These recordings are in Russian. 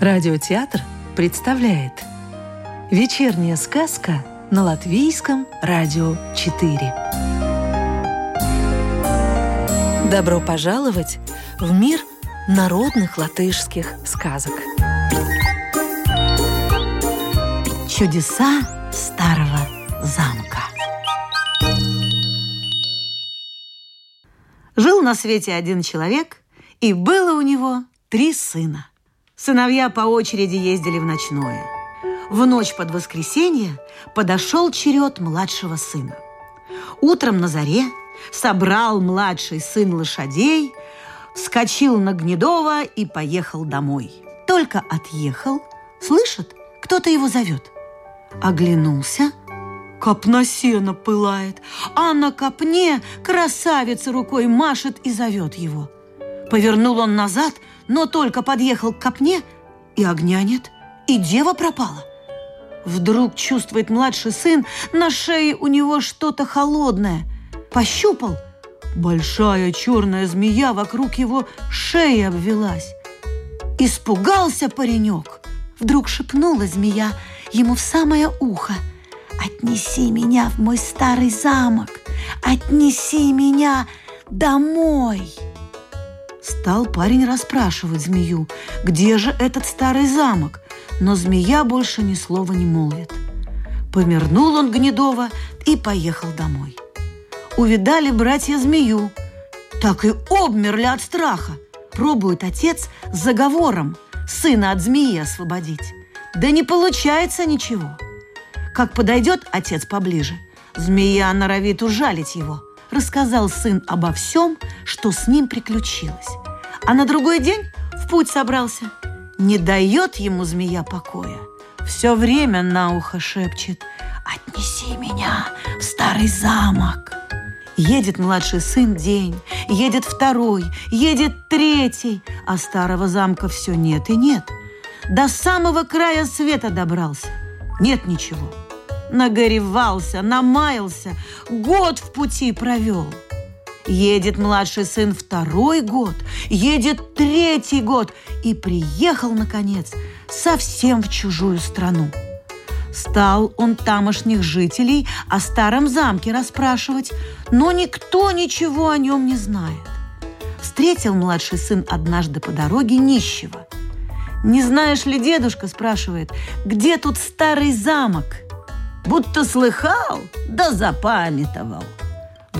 Радиотеатр представляет Вечерняя сказка на Латвийском радио 4 Добро пожаловать в мир народных латышских сказок. Чудеса старого замка. Жил на свете один человек, и было у него три сына. Сыновья по очереди ездили в ночное. В ночь под воскресенье подошел черед младшего сына. Утром на заре собрал младший сын лошадей, вскочил на Гнедова и поехал домой. Только отъехал, слышит, кто-то его зовет. Оглянулся, копна сена пылает, а на копне красавица рукой машет и зовет его. Повернул он назад – но только подъехал к копне, и огня нет, и дева пропала. Вдруг чувствует младший сын, на шее у него что-то холодное. Пощупал. Большая черная змея вокруг его шеи обвелась. Испугался паренек. Вдруг шепнула змея ему в самое ухо. «Отнеси меня в мой старый замок! Отнеси меня домой!» Стал парень расспрашивать змею, где же этот старый замок, но змея больше ни слова не молвит. Помернул он Гнедова и поехал домой. Увидали братья змею, так и обмерли от страха. Пробует отец с заговором сына от змеи освободить. Да не получается ничего. Как подойдет отец поближе, змея норовит ужалить его – рассказал сын обо всем, что с ним приключилось. А на другой день в путь собрался. Не дает ему змея покоя. Все время на ухо шепчет «Отнеси меня в старый замок». Едет младший сын день, едет второй, едет третий, а старого замка все нет и нет. До самого края света добрался. Нет ничего нагоревался, намаялся, год в пути провел. Едет младший сын второй год, едет третий год и приехал, наконец, совсем в чужую страну. Стал он тамошних жителей о старом замке расспрашивать, но никто ничего о нем не знает. Встретил младший сын однажды по дороге нищего. «Не знаешь ли, дедушка?» – спрашивает, «где тут старый замок?» – будто слыхал, да запамятовал.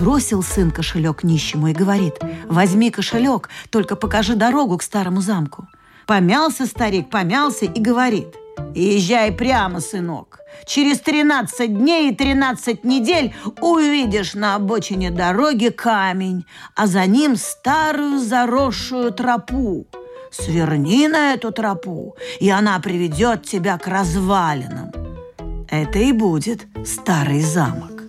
Бросил сын кошелек нищему и говорит, возьми кошелек, только покажи дорогу к старому замку. Помялся старик, помялся и говорит, езжай прямо, сынок. Через 13 дней и 13 недель увидишь на обочине дороги камень, а за ним старую заросшую тропу. Сверни на эту тропу, и она приведет тебя к развалинам. Это и будет старый замок.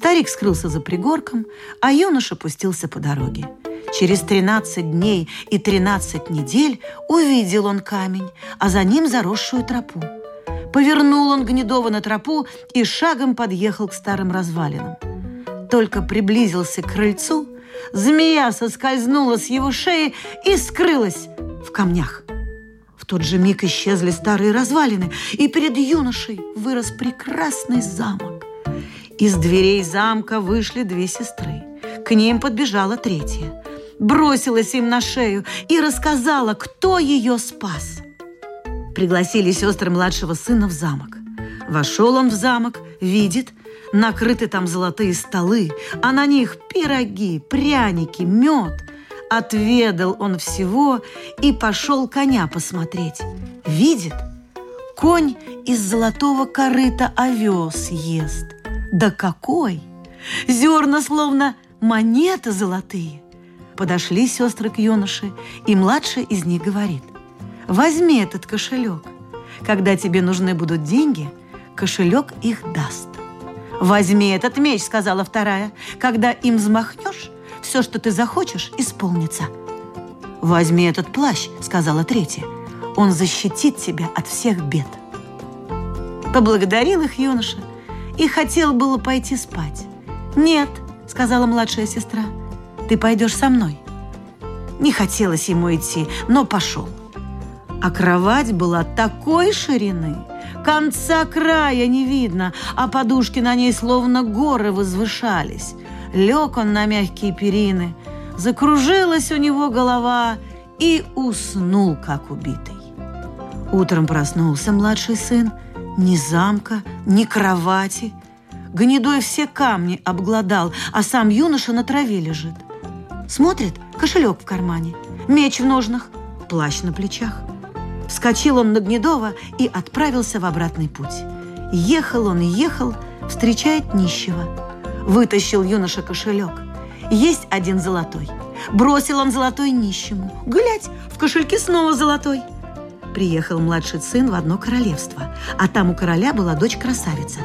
Старик скрылся за пригорком, а юноша пустился по дороге. Через 13 дней и 13 недель увидел он камень, а за ним заросшую тропу. Повернул он Гнедова на тропу и шагом подъехал к старым развалинам. Только приблизился к крыльцу, змея соскользнула с его шеи и скрылась в камнях тот же миг исчезли старые развалины, и перед юношей вырос прекрасный замок. Из дверей замка вышли две сестры. К ним подбежала третья. Бросилась им на шею и рассказала, кто ее спас. Пригласили сестры младшего сына в замок. Вошел он в замок, видит, накрыты там золотые столы, а на них пироги, пряники, мед – Отведал он всего и пошел коня посмотреть. Видит, конь из золотого корыта овес ест. Да какой! Зерна словно монеты золотые. Подошли сестры к юноше, и младшая из них говорит, возьми этот кошелек. Когда тебе нужны будут деньги, кошелек их даст. «Возьми этот меч», — сказала вторая. «Когда им взмахнешь, все, что ты захочешь, исполнится. «Возьми этот плащ», — сказала третья. «Он защитит тебя от всех бед». Поблагодарил их юноша и хотел было пойти спать. «Нет», — сказала младшая сестра, — «ты пойдешь со мной». Не хотелось ему идти, но пошел. А кровать была такой ширины, конца края не видно, а подушки на ней словно горы возвышались. Лег он на мягкие перины, закружилась у него голова и уснул, как убитый. Утром проснулся младший сын, ни замка, ни кровати. Гнедой все камни обглодал, а сам юноша на траве лежит. Смотрит, кошелек в кармане, меч в ножнах, плащ на плечах. Вскочил он на Гнедова и отправился в обратный путь. Ехал он и ехал, встречает нищего. Вытащил юноша кошелек. Есть один золотой. Бросил он золотой нищему. Глядь, в кошельке снова золотой. Приехал младший сын в одно королевство, а там у короля была дочь-красавица.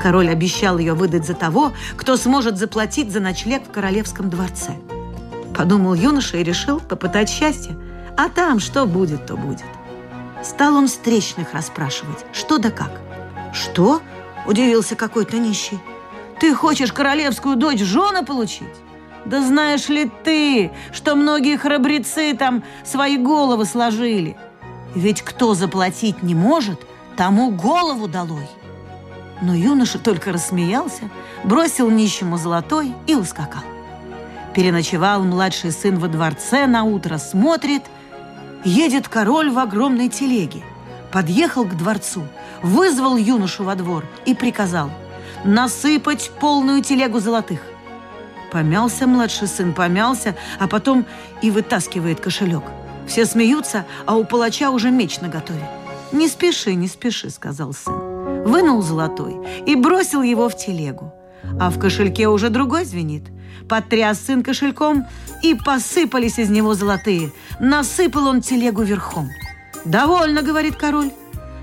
Король обещал ее выдать за того, кто сможет заплатить за ночлег в королевском дворце. Подумал юноша и решил попытать счастье. А там что будет, то будет. Стал он встречных расспрашивать, что да как. «Что?» – удивился какой-то нищий. «Ты хочешь королевскую дочь в жены получить? Да знаешь ли ты, что многие храбрецы там свои головы сложили? Ведь кто заплатить не может, тому голову долой». Но юноша только рассмеялся, бросил нищему золотой и ускакал. Переночевал младший сын во дворце, на утро смотрит – Едет король в огромной телеге. Подъехал к дворцу, вызвал юношу во двор и приказал насыпать полную телегу золотых. Помялся младший сын, помялся, а потом и вытаскивает кошелек. Все смеются, а у палача уже меч наготове. «Не спеши, не спеши», — сказал сын. Вынул золотой и бросил его в телегу. А в кошельке уже другой звенит. Потряс сын кошельком, и посыпались из него золотые. Насыпал он телегу верхом. «Довольно», — говорит король.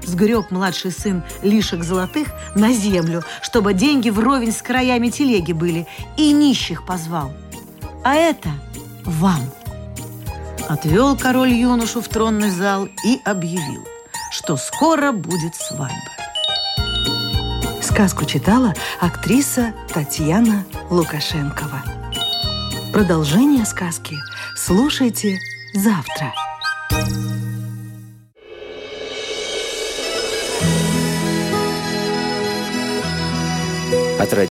Сгреб младший сын лишек золотых на землю, чтобы деньги вровень с краями телеги были, и нищих позвал. «А это вам». Отвел король юношу в тронный зал и объявил, что скоро будет свадьба. Сказку читала актриса Татьяна Лукашенкова. Продолжение сказки слушайте завтра.